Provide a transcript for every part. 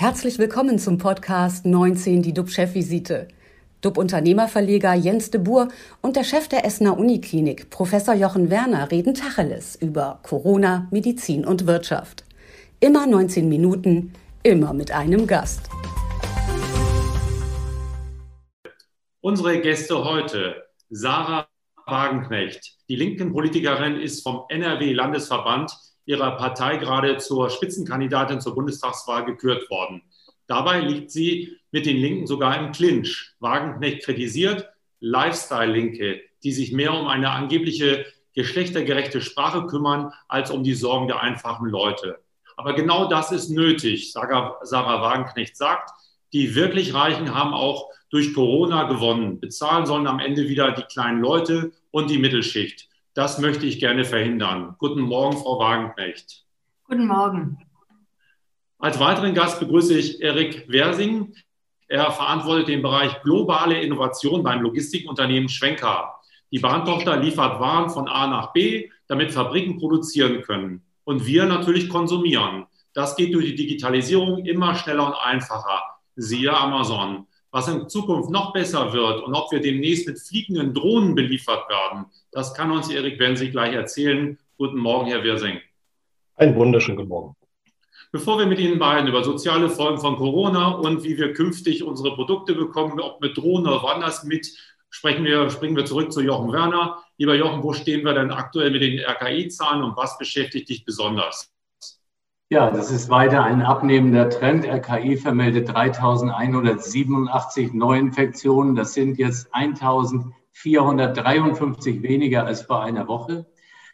Herzlich willkommen zum Podcast 19, die DUB-Chefvisite. DUB-Unternehmerverleger Jens de Boer und der Chef der Essener Uniklinik, Professor Jochen Werner, reden Tacheles über Corona, Medizin und Wirtschaft. Immer 19 Minuten, immer mit einem Gast. Unsere Gäste heute, Sarah Wagenknecht. Die linken Politikerin ist vom NRW-Landesverband ihrer Partei gerade zur Spitzenkandidatin zur Bundestagswahl gekürt worden. Dabei liegt sie mit den Linken sogar im Clinch. Wagenknecht kritisiert Lifestyle-Linke, die sich mehr um eine angebliche geschlechtergerechte Sprache kümmern, als um die Sorgen der einfachen Leute. Aber genau das ist nötig, Sarah Wagenknecht sagt. Die wirklich Reichen haben auch durch Corona gewonnen. Bezahlen sollen am Ende wieder die kleinen Leute und die Mittelschicht. Das möchte ich gerne verhindern. Guten Morgen, Frau Wagenknecht. Guten Morgen. Als weiteren Gast begrüße ich Erik Wersing. Er verantwortet den Bereich globale Innovation beim Logistikunternehmen Schwenker. Die Bahntochter liefert Waren von A nach B, damit Fabriken produzieren können. Und wir natürlich konsumieren. Das geht durch die Digitalisierung immer schneller und einfacher. Siehe Amazon. Was in Zukunft noch besser wird und ob wir demnächst mit fliegenden Drohnen beliefert werden, das kann uns Erik Wensig gleich erzählen. Guten Morgen, Herr Wirsing. Einen wunderschönen guten Morgen. Bevor wir mit Ihnen beiden über soziale Folgen von Corona und wie wir künftig unsere Produkte bekommen, ob mit Drohnen oder woanders mit, sprechen wir, springen wir zurück zu Jochen Werner. Lieber Jochen, wo stehen wir denn aktuell mit den RKI-Zahlen und was beschäftigt dich besonders? Ja, das ist weiter ein abnehmender Trend. RKI vermeldet 3187 Neuinfektionen. Das sind jetzt 1453 weniger als vor einer Woche.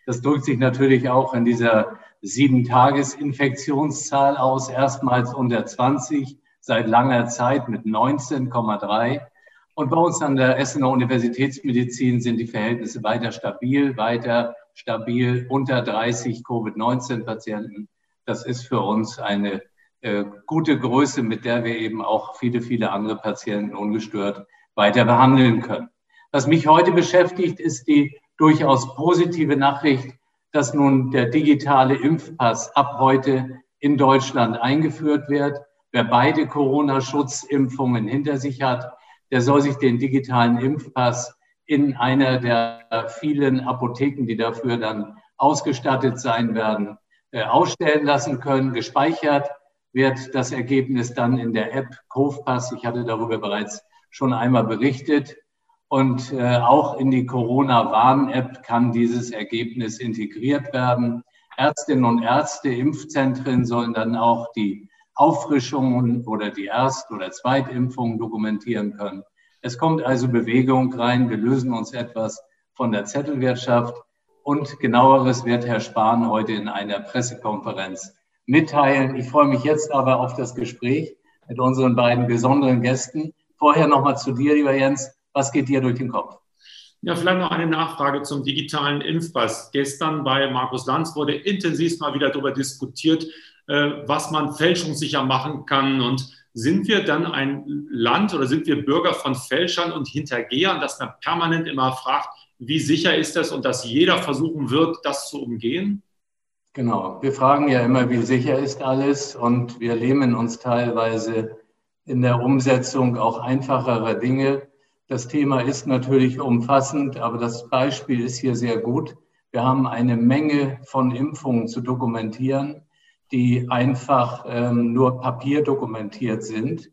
Das drückt sich natürlich auch in dieser Sieben-Tages-Infektionszahl aus. Erstmals unter 20 seit langer Zeit mit 19,3. Und bei uns an der Essener Universitätsmedizin sind die Verhältnisse weiter stabil, weiter stabil unter 30 Covid-19-Patienten das ist für uns eine äh, gute Größe, mit der wir eben auch viele, viele andere Patienten ungestört weiter behandeln können. Was mich heute beschäftigt, ist die durchaus positive Nachricht, dass nun der digitale Impfpass ab heute in Deutschland eingeführt wird. Wer beide Corona-Schutzimpfungen hinter sich hat, der soll sich den digitalen Impfpass in einer der vielen Apotheken, die dafür dann ausgestattet sein werden, ausstellen lassen können. Gespeichert wird das Ergebnis dann in der App Kofpass. Ich hatte darüber bereits schon einmal berichtet. Und äh, auch in die Corona-Warn-App kann dieses Ergebnis integriert werden. Ärztinnen und Ärzte, Impfzentren sollen dann auch die Auffrischungen oder die Erst- oder Zweitimpfungen dokumentieren können. Es kommt also Bewegung rein. Wir lösen uns etwas von der Zettelwirtschaft. Und genaueres wird Herr Spahn heute in einer Pressekonferenz mitteilen. Ich freue mich jetzt aber auf das Gespräch mit unseren beiden besonderen Gästen. Vorher nochmal zu dir, lieber Jens. Was geht dir durch den Kopf? Ja, vielleicht noch eine Nachfrage zum digitalen Impfpass. Gestern bei Markus Lanz wurde intensiv mal wieder darüber diskutiert, äh, was man fälschungssicher machen kann. Und sind wir dann ein Land oder sind wir Bürger von Fälschern und Hintergehern, dass man permanent immer fragt, wie sicher ist das und dass jeder versuchen wird, das zu umgehen? Genau. Wir fragen ja immer, wie sicher ist alles und wir lähmen uns teilweise in der Umsetzung auch einfacherer Dinge. Das Thema ist natürlich umfassend, aber das Beispiel ist hier sehr gut. Wir haben eine Menge von Impfungen zu dokumentieren, die einfach ähm, nur papierdokumentiert sind.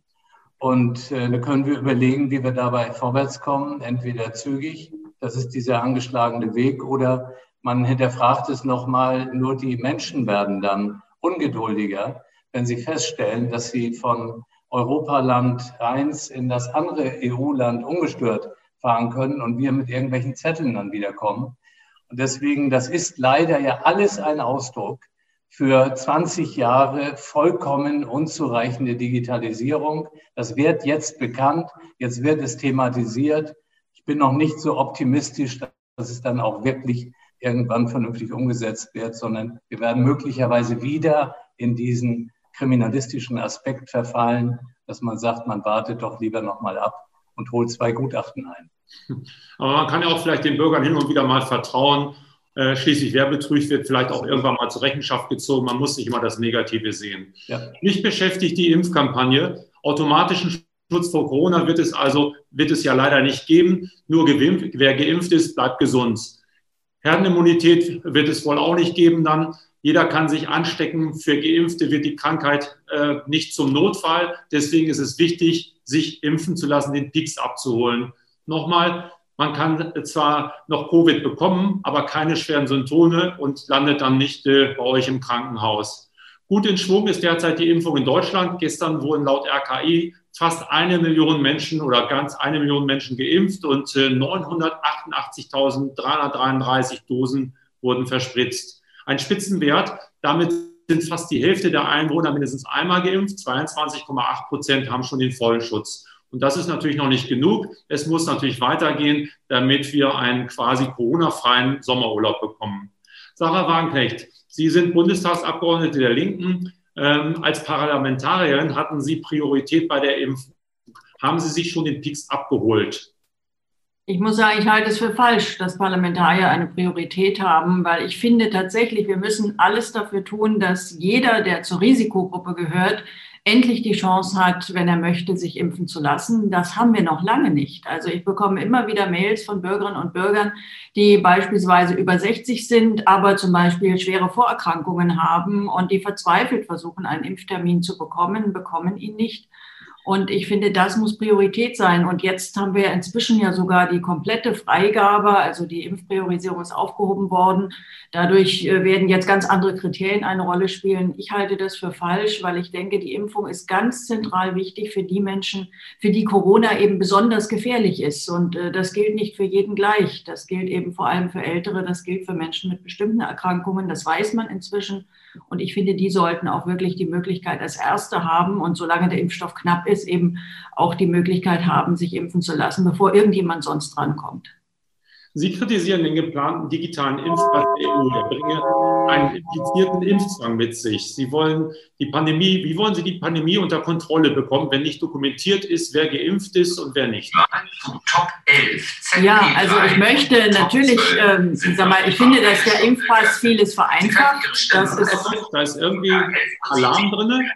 Und äh, da können wir überlegen, wie wir dabei vorwärts kommen, entweder zügig das ist dieser angeschlagene Weg. Oder man hinterfragt es nochmal, nur die Menschen werden dann ungeduldiger, wenn sie feststellen, dass sie von Europaland 1 in das andere EU-Land ungestört fahren können und wir mit irgendwelchen Zetteln dann wiederkommen. Und deswegen, das ist leider ja alles ein Ausdruck für 20 Jahre vollkommen unzureichende Digitalisierung. Das wird jetzt bekannt, jetzt wird es thematisiert ich bin noch nicht so optimistisch, dass es dann auch wirklich irgendwann vernünftig umgesetzt wird, sondern wir werden möglicherweise wieder in diesen kriminalistischen Aspekt verfallen, dass man sagt, man wartet doch lieber noch mal ab und holt zwei Gutachten ein. Aber man kann ja auch vielleicht den Bürgern hin und wieder mal vertrauen Äh, schließlich, wer betrügt, wird vielleicht auch irgendwann mal zur Rechenschaft gezogen. Man muss nicht immer das Negative sehen. Ja. Mich beschäftigt die Impfkampagne. Automatischen Schutz vor Corona wird es also, wird es ja leider nicht geben. Nur geimpft, wer geimpft ist, bleibt gesund. Herdenimmunität wird es wohl auch nicht geben dann. Jeder kann sich anstecken. Für Geimpfte wird die Krankheit äh, nicht zum Notfall. Deswegen ist es wichtig, sich impfen zu lassen, den Peaks abzuholen. Nochmal, man kann zwar noch Covid bekommen, aber keine schweren Symptome und landet dann nicht äh, bei euch im Krankenhaus. Gut in Schwung ist derzeit die Impfung in Deutschland. Gestern wurden laut RKI fast eine Million Menschen oder ganz eine Million Menschen geimpft und äh, 988.333 Dosen wurden verspritzt. Ein Spitzenwert. Damit sind fast die Hälfte der Einwohner mindestens einmal geimpft. 22,8 Prozent haben schon den vollen Schutz. Und das ist natürlich noch nicht genug. Es muss natürlich weitergehen, damit wir einen quasi Corona-freien Sommerurlaub bekommen. Sarah Wagenknecht, Sie sind Bundestagsabgeordnete der Linken. Ähm, als Parlamentarierin hatten Sie Priorität bei der Impfung. Haben Sie sich schon den Peaks abgeholt? Ich muss sagen, ich halte es für falsch, dass Parlamentarier eine Priorität haben, weil ich finde tatsächlich, wir müssen alles dafür tun, dass jeder, der zur Risikogruppe gehört, endlich die Chance hat, wenn er möchte, sich impfen zu lassen. Das haben wir noch lange nicht. Also ich bekomme immer wieder Mails von Bürgerinnen und Bürgern, die beispielsweise über 60 sind, aber zum Beispiel schwere Vorerkrankungen haben und die verzweifelt versuchen, einen Impftermin zu bekommen, bekommen ihn nicht. Und ich finde, das muss Priorität sein. Und jetzt haben wir inzwischen ja sogar die komplette Freigabe, also die Impfpriorisierung ist aufgehoben worden. Dadurch äh, werden jetzt ganz andere Kriterien eine Rolle spielen. Ich halte das für falsch, weil ich denke, die Impfung ist ganz zentral wichtig für die Menschen, für die Corona eben besonders gefährlich ist. Und äh, das gilt nicht für jeden gleich. Das gilt eben vor allem für Ältere, das gilt für Menschen mit bestimmten Erkrankungen. Das weiß man inzwischen. Und ich finde, die sollten auch wirklich die Möglichkeit als Erste haben und solange der Impfstoff knapp ist, eben auch die Möglichkeit haben, sich impfen zu lassen, bevor irgendjemand sonst drankommt. Sie kritisieren den geplanten digitalen Impfpass der EU. Er bringe einen implizierten Impfzwang mit sich. Sie wollen die Pandemie, wie wollen Sie die Pandemie unter Kontrolle bekommen, wenn nicht dokumentiert ist, wer geimpft ist und wer nicht? Ja, also ich möchte natürlich, ähm, sag mal, ich finde, dass der Impfpass vieles vereinfacht. Das ist, da ist irgendwie Alarm drin.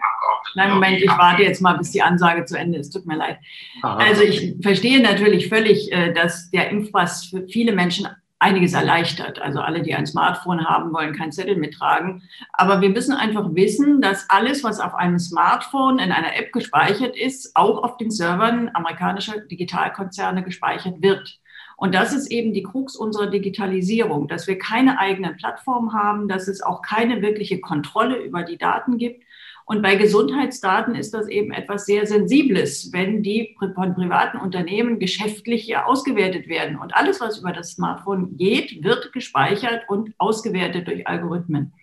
Nein, Moment, ich warte jetzt mal, bis die Ansage zu Ende ist. Tut mir leid. Also ich verstehe natürlich völlig, äh, dass der Impfpass für viele Menschen einiges erleichtert. Also alle, die ein Smartphone haben, wollen kein Zettel mittragen. Aber wir müssen einfach wissen, dass alles, was auf einem Smartphone in einer App gespeichert ist, auch auf den Servern amerikanischer Digitalkonzerne gespeichert wird. Und das ist eben die Krux unserer Digitalisierung, dass wir keine eigenen Plattformen haben, dass es auch keine wirkliche Kontrolle über die Daten gibt und bei Gesundheitsdaten ist das eben etwas sehr Sensibles, wenn die von privaten Unternehmen geschäftlich ausgewertet werden. Und alles, was über das Smartphone geht, wird gespeichert und ausgewertet durch Algorithmen.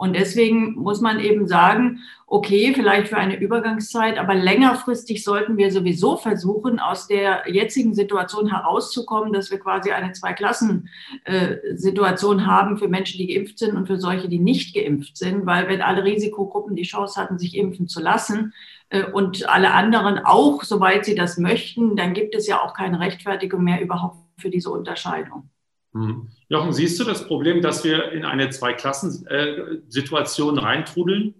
Und deswegen muss man eben sagen, okay, vielleicht für eine Übergangszeit, aber längerfristig sollten wir sowieso versuchen, aus der jetzigen Situation herauszukommen, dass wir quasi eine Zwei-Klassen-Situation haben für Menschen, die geimpft sind und für solche, die nicht geimpft sind, weil wenn alle Risikogruppen die Chance hatten, sich impfen zu lassen, äh, und alle anderen auch, soweit sie das möchten, dann gibt es ja auch keine Rechtfertigung mehr überhaupt für diese Unterscheidung. Mhm. Jochen, siehst du das Problem, dass wir in eine Zweiklassensituation reintrudeln?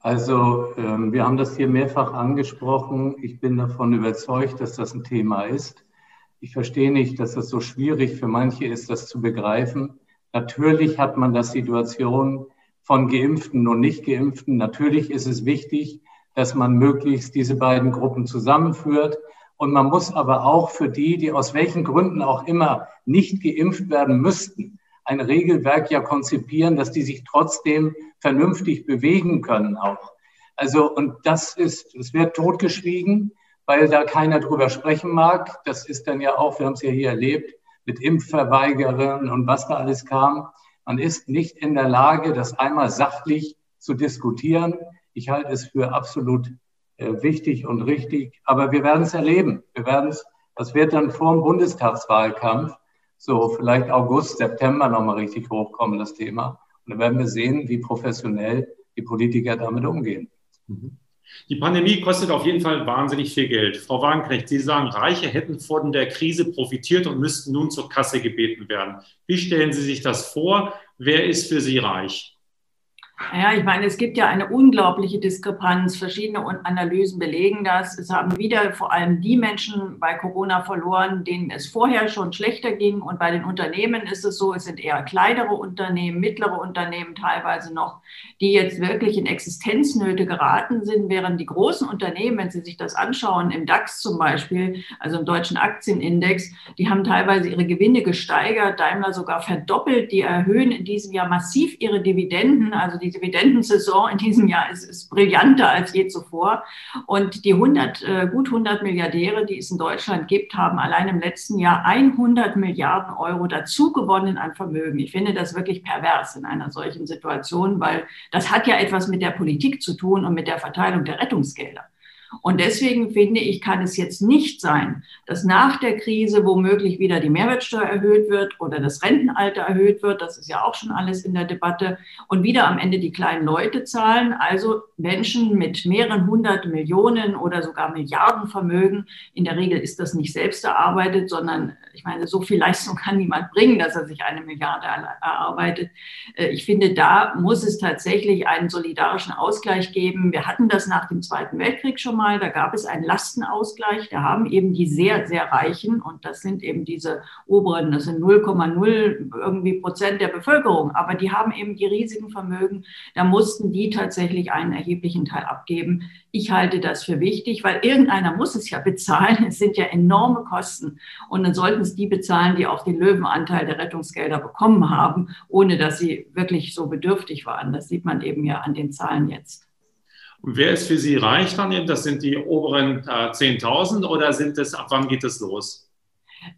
Also ähm, wir haben das hier mehrfach angesprochen. Ich bin davon überzeugt, dass das ein Thema ist. Ich verstehe nicht, dass es so schwierig für manche ist, das zu begreifen. Natürlich hat man das Situation von Geimpften und Nicht-Geimpften. Natürlich ist es wichtig, dass man möglichst diese beiden Gruppen zusammenführt. Und man muss aber auch für die, die aus welchen Gründen auch immer nicht geimpft werden müssten, ein Regelwerk ja konzipieren, dass die sich trotzdem vernünftig bewegen können auch. Also, und das ist, es wird totgeschwiegen, weil da keiner drüber sprechen mag. Das ist dann ja auch, wir haben es ja hier erlebt, mit Impfverweigerern und was da alles kam. Man ist nicht in der Lage, das einmal sachlich zu diskutieren. Ich halte es für absolut wichtig und richtig. Aber wir werden es erleben. Wir werden es, das wird dann vor dem Bundestagswahlkampf, so vielleicht August, September nochmal richtig hochkommen, das Thema. Und dann werden wir sehen, wie professionell die Politiker damit umgehen. Mhm. Die Pandemie kostet auf jeden Fall wahnsinnig viel Geld. Frau Wagenknecht, Sie sagen, Reiche hätten von der Krise profitiert und müssten nun zur Kasse gebeten werden. Wie stellen Sie sich das vor? Wer ist für Sie reich? Ja, ich meine, es gibt ja eine unglaubliche Diskrepanz. Verschiedene Analysen belegen das. Es haben wieder vor allem die Menschen bei Corona verloren, denen es vorher schon schlechter ging. Und bei den Unternehmen ist es so, es sind eher kleinere Unternehmen, mittlere Unternehmen teilweise noch, die jetzt wirklich in Existenznöte geraten sind, während die großen Unternehmen, wenn Sie sich das anschauen, im DAX zum Beispiel, also im deutschen Aktienindex, die haben teilweise ihre Gewinne gesteigert, Daimler sogar verdoppelt, die erhöhen in diesem Jahr massiv ihre Dividenden. Also die Dividendensaison in diesem Jahr ist, ist brillanter als je zuvor. Und die 100, äh, gut 100 Milliardäre, die es in Deutschland gibt, haben allein im letzten Jahr 100 Milliarden Euro dazu gewonnen an Vermögen. Ich finde das wirklich pervers in einer solchen Situation, weil das hat ja etwas mit der Politik zu tun und mit der Verteilung der Rettungsgelder. Und deswegen finde ich, kann es jetzt nicht sein, dass nach der Krise womöglich wieder die Mehrwertsteuer erhöht wird oder das Rentenalter erhöht wird. Das ist ja auch schon alles in der Debatte. Und wieder am Ende die kleinen Leute zahlen, also Menschen mit mehreren hundert Millionen oder sogar Milliarden Vermögen. In der Regel ist das nicht selbst erarbeitet, sondern ich meine, so viel Leistung kann niemand bringen, dass er sich eine Milliarde erarbeitet. Äh, ich finde, da muss es tatsächlich einen solidarischen Ausgleich geben. Wir hatten das nach dem Zweiten Weltkrieg schon mal mal, da gab es einen Lastenausgleich. Da haben eben die sehr, sehr Reichen, und das sind eben diese oberen, das sind 0,0 irgendwie Prozent der Bevölkerung, aber die haben eben die riesigen Vermögen. Da mussten die tatsächlich einen erheblichen Teil abgeben. Ich halte das für wichtig, weil irgendeiner muss es ja bezahlen. Es sind ja enorme Kosten. Und dann sollten es die bezahlen, die auch den Löwenanteil der Rettungsgelder bekommen haben, ohne dass sie wirklich so bedürftig waren. Das sieht man eben ja an den Zahlen jetzt. Wer ist für Sie reich dann? Das sind die oberen äh, 10.000 oder sind es, ab wann geht es los?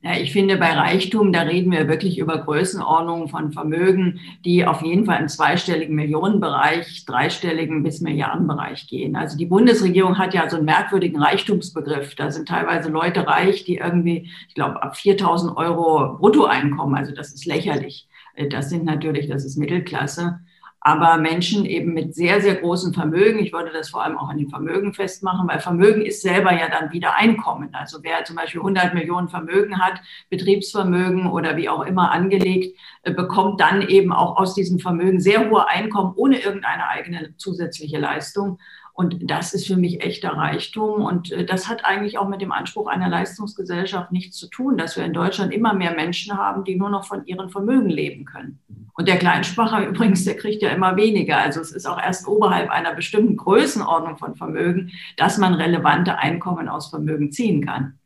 Ja, ich finde, bei Reichtum, da reden wir wirklich über Größenordnungen von Vermögen, die auf jeden Fall im zweistelligen Millionenbereich, dreistelligen bis Milliardenbereich gehen. Also die Bundesregierung hat ja so einen merkwürdigen Reichtumsbegriff. Da sind teilweise Leute reich, die irgendwie, ich glaube, ab 4000 Euro Bruttoeinkommen, also das ist lächerlich. Äh, das sind natürlich, das ist Mittelklasse aber Menschen eben mit sehr, sehr großem Vermögen. Ich würde das vor allem auch an den Vermögen festmachen, weil Vermögen ist selber ja dann wieder Einkommen. Also wer zum Beispiel 100 Millionen Vermögen hat, Betriebsvermögen oder wie auch immer angelegt, äh, bekommt dann eben auch aus diesem Vermögen sehr hohe Einkommen ohne irgendeine eigene zusätzliche Leistung. Und das ist für mich echter Reichtum. Und äh, das hat eigentlich auch mit dem Anspruch einer Leistungsgesellschaft nichts zu tun, dass wir in Deutschland immer mehr Menschen haben, die nur noch von ihren Vermögen leben können. Und der Kleinspacher übrigens, der kriegt ja immer weniger. Also es ist auch erst oberhalb einer bestimmten Größenordnung von Vermögen, dass man relevante Einkommen aus Vermögen ziehen kann.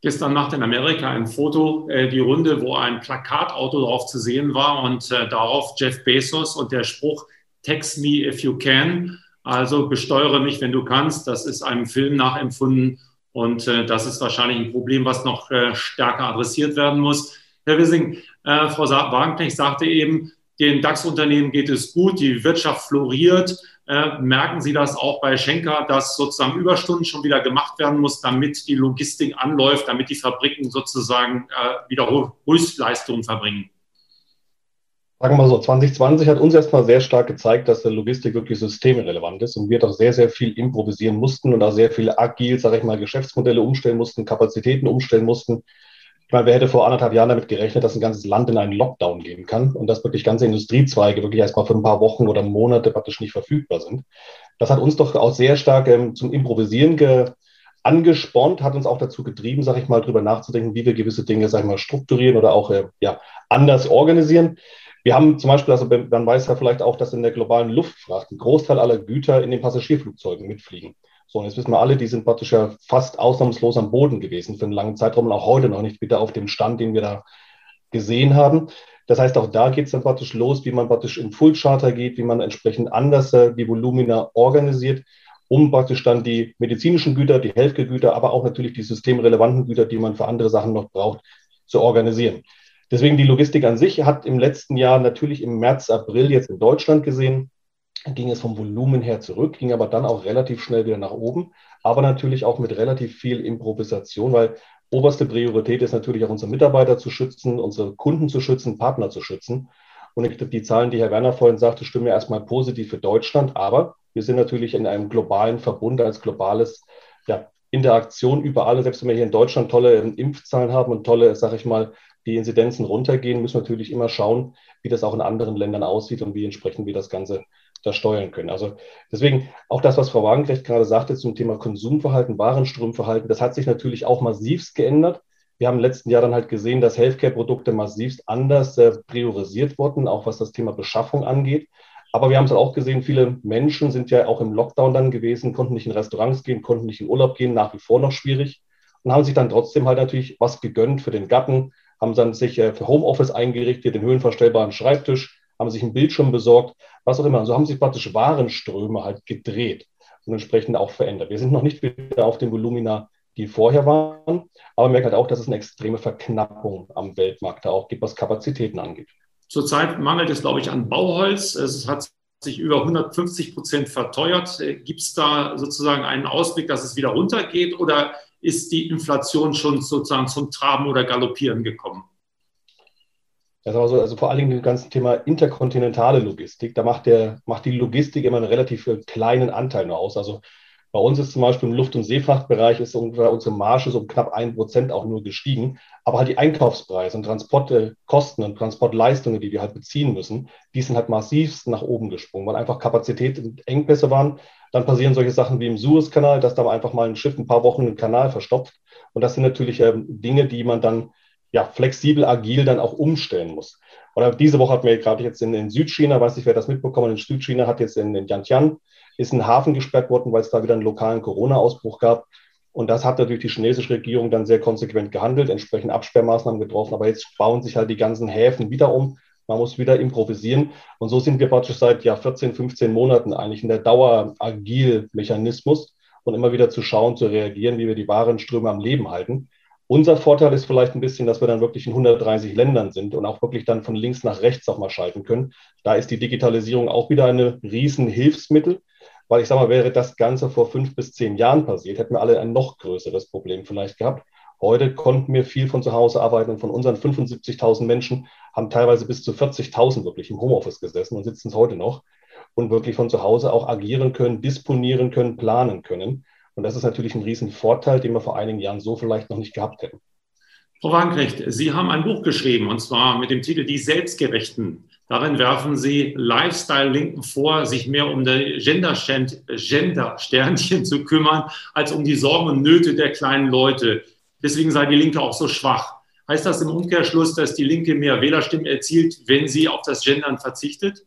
Gestern machte in Amerika ein Foto äh, die Runde, wo ein Plakatauto drauf zu sehen war und äh, darauf Jeff Bezos und der Spruch Text me if you can. Also besteuere mich, wenn du kannst. Das ist einem Film nachempfunden und äh, das ist wahrscheinlich ein Problem, was noch äh, stärker adressiert werden muss. Herr Wissing, äh, Frau Wagenknecht sagte eben, den DAX-Unternehmen geht es gut, die Wirtschaft floriert. Äh, merken Sie das auch bei Schenker, dass sozusagen Überstunden schon wieder gemacht werden muss, damit die Logistik anläuft, damit die Fabriken sozusagen äh, wieder Höchstleistungen verbringen? Sagen wir mal so, 2020 hat uns erstmal sehr stark gezeigt, dass der Logistik wirklich systemrelevant ist und wir doch sehr, sehr viel improvisieren mussten und auch sehr viel agil, sage ich mal, Geschäftsmodelle umstellen mussten, Kapazitäten umstellen mussten. Ich meine, wer hätte vor anderthalb Jahren damit gerechnet, dass ein ganzes Land in einen Lockdown gehen kann und dass wirklich ganze Industriezweige wirklich erstmal für ein paar Wochen oder Monate praktisch nicht verfügbar sind. Das hat uns doch auch sehr stark ähm, zum Improvisieren ge angespornt, hat uns auch dazu getrieben, sage ich mal, darüber nachzudenken, wie wir gewisse Dinge, sage ich mal, strukturieren oder auch äh, ja, anders organisieren. Wir haben zum Beispiel, also man weiß ja vielleicht auch, dass in der globalen Luftfracht ein Großteil aller Güter in den Passagierflugzeugen mitfliegen. So, und jetzt wissen wir alle, die sind praktisch ja fast ausnahmslos am Boden gewesen für einen langen Zeitraum und auch heute noch nicht wieder auf dem Stand, den wir da gesehen haben. Das heißt, auch da geht es dann praktisch los, wie man praktisch in Full Charter geht, wie man entsprechend anders äh, die Volumina organisiert, um praktisch dann die medizinischen Güter, die Healthcare-Güter, aber auch natürlich die systemrelevanten Güter, die man für andere Sachen noch braucht, zu organisieren. Deswegen die Logistik an sich hat im letzten Jahr natürlich im März, April jetzt in Deutschland gesehen, ging es vom Volumen her zurück, ging aber dann auch relativ schnell wieder nach oben, aber natürlich auch mit relativ viel Improvisation, weil oberste Priorität ist natürlich auch unsere Mitarbeiter zu schützen, unsere Kunden zu schützen, Partner zu schützen. Und die Zahlen, die Herr Werner vorhin sagte, stimmen ja erstmal positiv für Deutschland, aber Wir sind natürlich in einem globalen Verbund als globales ja, Interaktion überall. Selbst wenn wir hier in Deutschland tolle Impfzahlen haben und tolle, sage ich mal, die Inzidenzen runtergehen, müssen wir natürlich immer schauen, wie das auch in anderen Ländern aussieht und wie entsprechend wir das Ganze da steuern können. Also deswegen auch das, was Frau Wagenknecht gerade sagte zum Thema Konsumverhalten, Warenströmverhalten, das hat sich natürlich auch massivst geändert. Wir haben im letzten Jahr dann halt gesehen, dass Healthcare-Produkte massivst anders äh, priorisiert wurden, auch was das Thema Beschaffung angeht. Aber wir haben es auch gesehen, viele Menschen sind ja auch im Lockdown dann gewesen, konnten nicht in Restaurants gehen, konnten nicht in Urlaub gehen, nach wie vor noch schwierig und haben sich dann trotzdem halt natürlich was gegönnt für den Gatten, haben dann sich äh, für Homeoffice eingerichtet, den höhenverstellbaren Schreibtisch, haben sich einen Bildschirm besorgt, was auch immer. So haben sich praktisch Warenströme halt gedreht und entsprechend auch verändert. Wir sind noch nicht wieder auf den Volumina, die vorher waren, aber man merkt halt auch, dass es eine extreme Verknappung am Weltmarkt da auch gibt, was Kapazitäten angeht. Zurzeit mangelt es, glaube ich, an Bauholz. Es hat sich über 150 Prozent verteuert. Gibt es da sozusagen einen Ausblick, dass es wieder runtergeht oder ist die Inflation schon sozusagen zum Traben oder Galoppieren gekommen? Also, also vor allen Dingen das ganze Thema interkontinentale Logistik, da macht, der, macht die Logistik immer einen relativ äh, kleinen Anteil nur aus. Also bei uns ist zum Beispiel im Luft- und Seefrachtbereich ist unsere Marge so um knapp ein Prozent auch nur gestiegen. Aber halt die Einkaufspreise und Transportkosten und Transportleistungen, die wir halt beziehen müssen, die sind halt massivst nach oben gesprungen, weil einfach Kapazität und Engpässe waren. Dann passieren solche Sachen wie im Suezkanal, dass da einfach mal ein Schiff ein paar Wochen einen Kanal verstopft. Und das sind natürlich ähm, Dinge, die man dann ja, flexibel, agil dann auch umstellen muss. Oder diese Woche hatten wir gerade jetzt in, in Südchina, weiß nicht, wer das mitbekommen in Südchina hat jetzt in, in Yantian ist ein Hafen gesperrt worden, weil es da wieder einen lokalen Corona-Ausbruch gab. Und das hat natürlich die chinesische Regierung dann sehr konsequent gehandelt, entsprechend Absperrmaßnahmen getroffen. Aber jetzt bauen sich halt die ganzen Häfen wieder um. Man muss wieder improvisieren. Und so sind wir praktisch seit ja, 14, 15 Monaten eigentlich in der Dauer-Agil-Mechanismus und immer wieder zu schauen, zu reagieren, wie wir die Warenströme am Leben halten. Unser Vorteil ist vielleicht ein bisschen, dass wir dann wirklich in 130 Ländern sind und auch wirklich dann von links nach rechts auch mal schalten können. Da ist die Digitalisierung auch wieder eine riesen Hilfsmittel. Weil ich sage mal, wäre das Ganze vor fünf bis zehn Jahren passiert, hätten wir alle ein noch größeres Problem vielleicht gehabt. Heute konnten wir viel von zu Hause arbeiten und von unseren 75.000 Menschen haben teilweise bis zu 40.000 wirklich im Homeoffice gesessen und sitzen es heute noch und wirklich von zu Hause auch agieren können, disponieren können, planen können. Und das ist natürlich ein Riesenvorteil, den wir vor einigen Jahren so vielleicht noch nicht gehabt hätten. Frau Wagenknecht, Sie haben ein Buch geschrieben, und zwar mit dem Titel Die Selbstgerechten. Darin werfen Sie Lifestyle-Linken vor, sich mehr um die Gender-Sternchen zu kümmern, als um die Sorgen und Nöte der kleinen Leute. Deswegen sei die Linke auch so schwach. Heißt das im Umkehrschluss, dass die Linke mehr Wählerstimmen erzielt, wenn sie auf das Gendern verzichtet?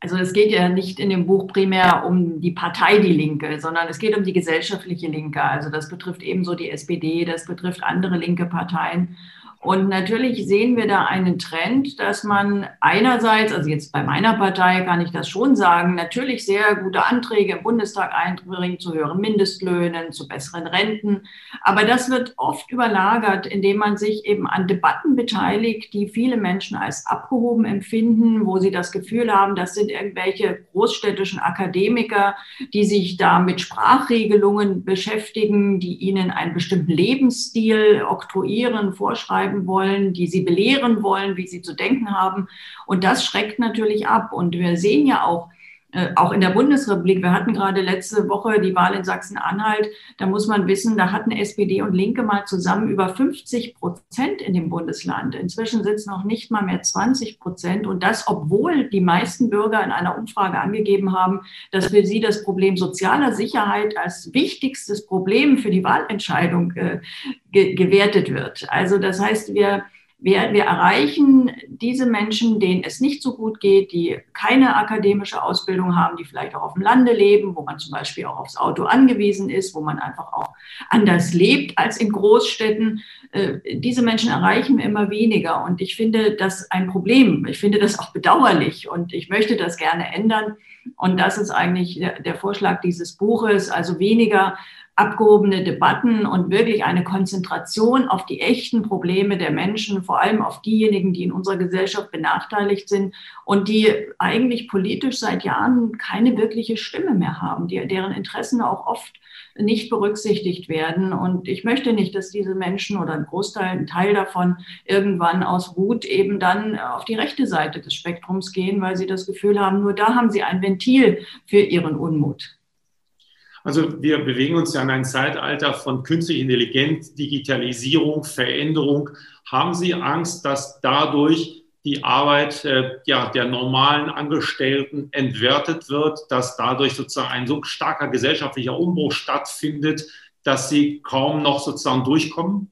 Also es geht ja nicht in dem Buch primär um die Partei Die Linke, sondern es geht um die gesellschaftliche Linke. Also das betrifft ebenso die SPD, das betrifft andere linke Parteien. Und natürlich sehen wir da einen Trend, dass man einerseits, also jetzt bei meiner Partei kann ich das schon sagen, natürlich sehr gute Anträge im Bundestag einbringt zu höheren Mindestlöhnen, zu besseren Renten. Aber das wird oft überlagert, indem man sich eben an Debatten beteiligt, die viele Menschen als abgehoben empfinden, wo sie das Gefühl haben, das sind irgendwelche großstädtischen Akademiker, die sich da mit Sprachregelungen beschäftigen, die ihnen einen bestimmten Lebensstil oktroyieren, vorschreiben schreiben wollen, die sie belehren wollen, wie sie zu denken haben. Und das schreckt natürlich ab. Und wir sehen ja auch, auch in der Bundesrepublik, wir hatten gerade letzte Woche die Wahl in Sachsen-Anhalt, da muss man wissen, da hatten SPD und Linke mal zusammen über 50 Prozent in dem Bundesland. Inzwischen sitzen noch nicht mal mehr 20 Prozent und das, obwohl die meisten Bürger in einer Umfrage angegeben haben, dass für sie das Problem sozialer Sicherheit als wichtigstes Problem für die Wahlentscheidung äh, ge gewertet wird. Also das heißt, wir wir, wir erreichen diese Menschen, denen es nicht so gut geht, die keine akademische Ausbildung haben, die vielleicht auch auf dem Lande leben, wo man zum Beispiel auch aufs Auto angewiesen ist, wo man einfach auch anders lebt als in Großstädten. Äh, diese Menschen erreichen immer weniger. Und ich finde das ein Problem. Ich finde das auch bedauerlich und ich möchte das gerne ändern. Und das ist eigentlich der, Vorschlag dieses Buches, also weniger abgehobene Debatten und wirklich eine Konzentration auf die echten Probleme der Menschen, vor allem auf diejenigen, die in unserer Gesellschaft benachteiligt sind und die eigentlich politisch seit Jahren keine wirkliche Stimme mehr haben, die, deren Interessen auch oft nicht berücksichtigt werden. Und ich möchte nicht, dass diese Menschen oder ein Großteil, ein Teil davon irgendwann aus Wut eben dann auf die rechte Seite des Spektrums gehen, weil sie das Gefühl haben, nur da haben sie ein Ventil für ihren Unmut. Also wir bewegen uns ja in ein Zeitalter von künstlicher Intelligenz, Digitalisierung, Veränderung. Haben Sie Angst, dass dadurch die Arbeit äh, ja, der normalen Angestellten entwertet wird, dass dadurch sozusagen ein so starker gesellschaftlicher Umbruch stattfindet, dass sie kaum noch sozusagen durchkommen?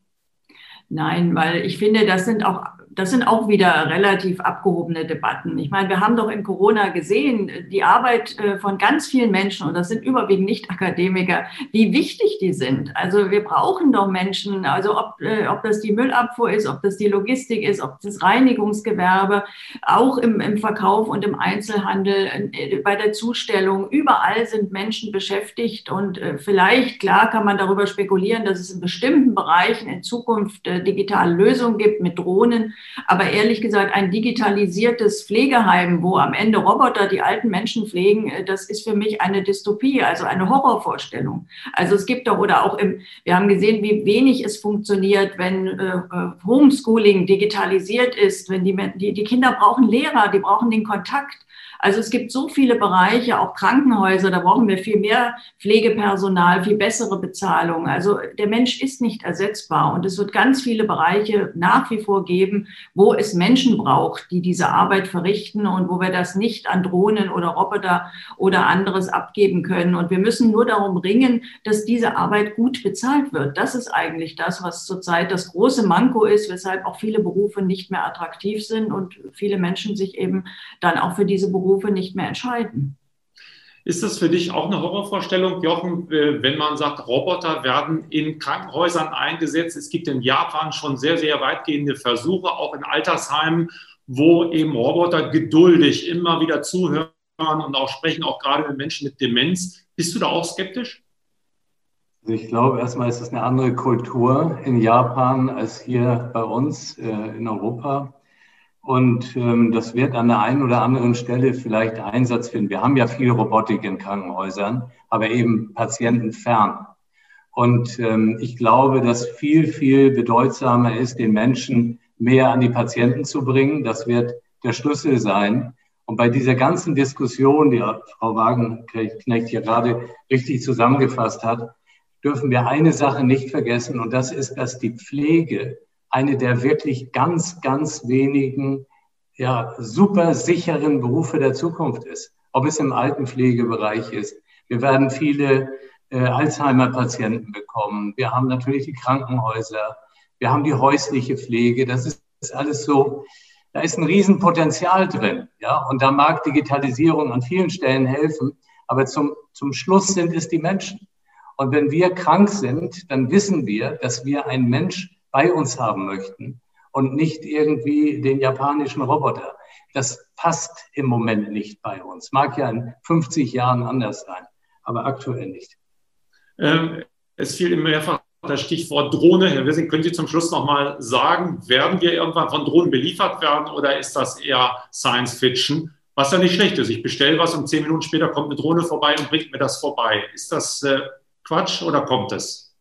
Nein, weil ich finde, das sind auch das sind auch wieder relativ abgehobene Debatten. Ich meine, wir haben doch in Corona gesehen, die Arbeit äh, von ganz vielen Menschen, und das sind überwiegend Nicht-Akademiker, wie wichtig die sind. Also wir brauchen doch Menschen, also ob, äh, ob das die Müllabfuhr ist, ob das die Logistik ist, ob das Reinigungsgewerbe, auch im, im Verkauf und im Einzelhandel, äh, bei der Zustellung, überall sind Menschen beschäftigt. Und vielleicht, klar, kann man darüber spekulieren, dass es in bestimmten Bereichen in Zukunft digitale Lösungen gibt mit Drohnen. Aber ehrlich gesagt, ein digitalisiertes Pflegeheim, wo am Ende Roboter die alten Menschen pflegen, äh, das ist für mich eine Dystopie, also eine Horrorvorstellung. Also es gibt doch, oder auch im, wir haben gesehen, wie wenig es funktioniert, wenn äh, äh Homeschooling digitalisiert ist, wenn die, die, die Kinder brauchen Lehrer, die brauchen den Kontakt. Also es gibt so viele Bereiche, auch Krankenhäuser, da brauchen wir viel mehr Pflegepersonal, viel bessere Bezahlung. Also der Mensch ist nicht ersetzbar und es wird ganz viele Bereiche nach wie vor geben, wo es Menschen braucht, die diese Arbeit verrichten und wo wir das nicht an Drohnen oder Roboter oder anderes abgeben können. Und wir müssen nur darum ringen, dass diese Arbeit gut bezahlt wird. Das ist eigentlich das, was zurzeit das große Manko ist, weshalb auch viele Berufe nicht mehr attraktiv sind und viele Menschen sich eben dann auch für diese Berufe Berufe nicht mehr entscheiden. Ist das für dich auch eine Horrorvorstellung, Jochen, äh, wenn man sagt, Roboter werden in Krankenhäusern eingesetzt? Es gibt in Japan schon sehr, sehr weitgehende Versuche, auch in Altersheimen, wo eben Roboter geduldig immer wieder zuhören und auch sprechen, auch gerade mit Menschen mit Demenz. Bist du da auch skeptisch? Also ich glaube, erstmal ist es eine andere Kultur in Japan als hier bei uns äh, in Europa. Und ähm, das wird an der einen oder anderen Stelle vielleicht Einsatz finden. Wir haben ja viel Robotik in Krankenhäusern, aber eben patientenfern. Und ähm, ich glaube, dass viel, viel bedeutsamer ist, den Menschen mehr an die Patienten zu bringen. Das wird der Schlüssel sein. Und bei dieser ganzen Diskussion, die Frau Wagenknecht hier gerade richtig zusammengefasst hat, dürfen wir eine Sache nicht vergessen, und das ist, dass die Pflege eine der wirklich ganz, ganz wenigen ja, super sicheren Berufe der Zukunft ist, ob es im Altenpflegebereich ist. Wir werden viele äh, Alzheimer-Patienten bekommen. Wir haben natürlich die Krankenhäuser. Wir haben die häusliche Pflege. Das ist, ist alles so, da ist ein Riesenpotenzial drin. Ja? Und da mag Digitalisierung an vielen Stellen helfen. Aber zum, zum Schluss sind es die Menschen. Und wenn wir krank sind, dann wissen wir, dass wir ein Mensch bei uns haben möchten und nicht irgendwie den japanischen Roboter. Das passt im Moment nicht bei uns. Mag ja in 50 Jahren anders sein, aber aktuell nicht. Ähm, es fiel mehrfach das Stichwort Drohne. Herr Wissing, können Sie zum Schluss noch mal sagen, werden wir irgendwann von Drohnen beliefert werden oder ist das eher Science Fiction? Was ja nicht schlecht ist. Ich bestelle was und zehn Minuten später kommt eine Drohne vorbei und bringt mir das vorbei. Ist das äh, Quatsch oder kommt es?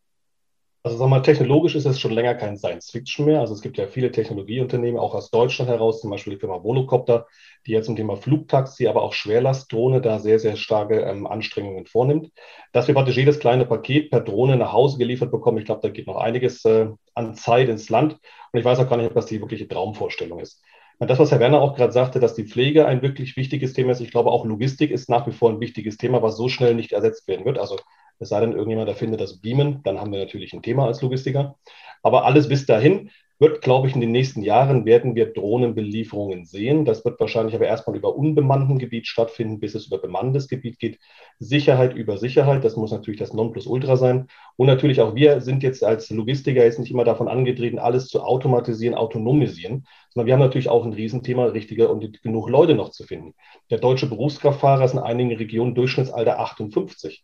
Also sag mal, technologisch ist es schon länger kein Science Fiction mehr. Also es gibt ja viele Technologieunternehmen, auch aus Deutschland heraus, zum Beispiel die Firma Volocopter, die jetzt zum Thema Flugtaxi, aber auch Schwerlastdrohne da sehr, sehr starke ähm, Anstrengungen vornimmt. Dass wir praktisch jedes kleine Paket per Drohne nach Hause geliefert bekommen, ich glaube, da geht noch einiges äh, an Zeit ins Land. Und ich weiß auch gar nicht, ob das die wirkliche Traumvorstellung ist. Das, was Herr Werner auch gerade sagte, dass die Pflege ein wirklich wichtiges Thema ist. Ich glaube, auch Logistik ist nach wie vor ein wichtiges Thema, was so schnell nicht ersetzt werden wird. Also es sei denn, irgendjemand erfindet das Beamen, dann haben wir natürlich ein Thema als Logistiker. Aber alles bis dahin wird, glaube ich, in den nächsten Jahren werden wir Drohnenbelieferungen sehen. Das wird wahrscheinlich aber erstmal über unbemannten Gebiet stattfinden, bis es über bemanntes Gebiet geht. Sicherheit über Sicherheit, das muss natürlich das Nonplusultra sein. Und natürlich auch wir sind jetzt als Logistiker jetzt nicht immer davon angetreten, alles zu automatisieren, autonomisieren, sondern wir haben natürlich auch ein Riesenthema, richtige und genug Leute noch zu finden. Der deutsche Berufskraftfahrer ist in einigen Regionen Durchschnittsalter 58.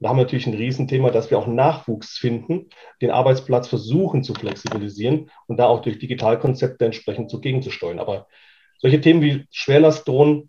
da haben wir natürlich ein Riesenthema, dass wir auch Nachwuchs finden, den Arbeitsplatz versuchen zu flexibilisieren und da auch durch Digitalkonzepte entsprechend zugegenzusteuern. Aber solche Themen wie Schwerlastdrohnen,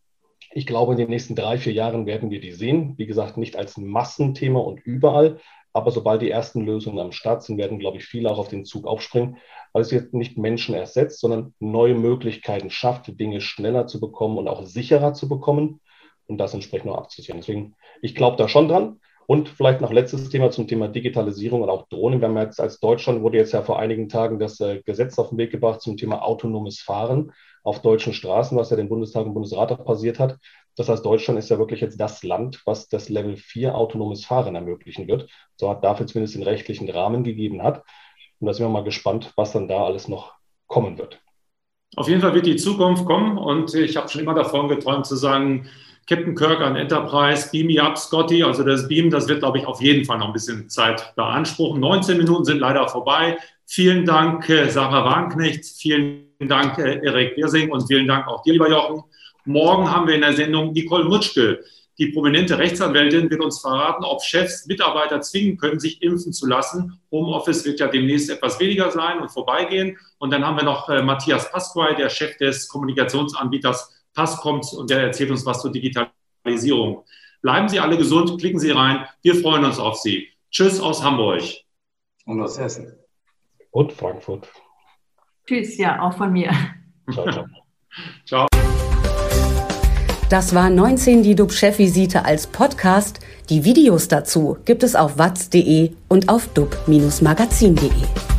ich glaube, in den nächsten drei, vier Jahren werden wir die sehen. Wie gesagt, nicht als Massenthema und überall, aber sobald die ersten Lösungen am Start sind, werden, glaube ich, viele auch auf den Zug aufspringen, weil es jetzt nicht Menschen ersetzt, sondern neue Möglichkeiten schafft, Dinge schneller zu bekommen und auch sicherer zu bekommen und das entsprechend auch abzusichern. Deswegen, ich glaube da schon dran. Und vielleicht noch letztes Thema zum Thema Digitalisierung und auch Drohnen. Wir haben jetzt als Deutschland wurde jetzt ja vor einigen Tagen das äh, Gesetz auf den Weg gebracht zum Thema autonomes Fahren auf deutschen Straßen, was ja den Bundestag und Bundesrat auch passiert hat. Das heißt, Deutschland ist ja wirklich jetzt das Land, was das Level 4 autonomes Fahren ermöglichen wird. So hat dafür zumindest den rechtlichen Rahmen gegeben hat. Und da sind wir mal gespannt, was dann da alles noch kommen wird. Auf jeden Fall wird die Zukunft kommen und ich habe schon immer davon geträumt zu sagen, Captain Kirk an Enterprise, Beam me up, Scotty. Also das Beam, das wird, glaube ich, auf jeden Fall noch ein bisschen Zeit beanspruchen. 19 Minuten sind leider vorbei. Vielen Dank, äh, Sarah Warnknecht. Vielen Dank, äh, Erik Wirsing. Und vielen Dank auch dir, lieber Jochen. Morgen haben wir in der Sendung Nicole Mutschke. Die prominente Rechtsanwältin wird uns verraten, ob Chefs Mitarbeiter zwingen können, sich impfen zu lassen. Homeoffice wird ja demnächst etwas weniger sein und vorbeigehen. Und dann haben wir noch äh, Matthias Pasquay, der Chef des Kommunikationsanbieters Pass kommt und der erzählt uns was zur Digitalisierung. Bleiben Sie alle gesund, klicken Sie rein. Wir freuen uns auf Sie. Tschüss aus Hamburg. Und aus Hessen. Und Frankfurt. Tschüss, ja, auch von mir. Ciao, ciao. ciao. Das war 19 die DUB-Chefvisite als Podcast. Die Videos dazu gibt es auf watz.de und auf dub-magazin.de.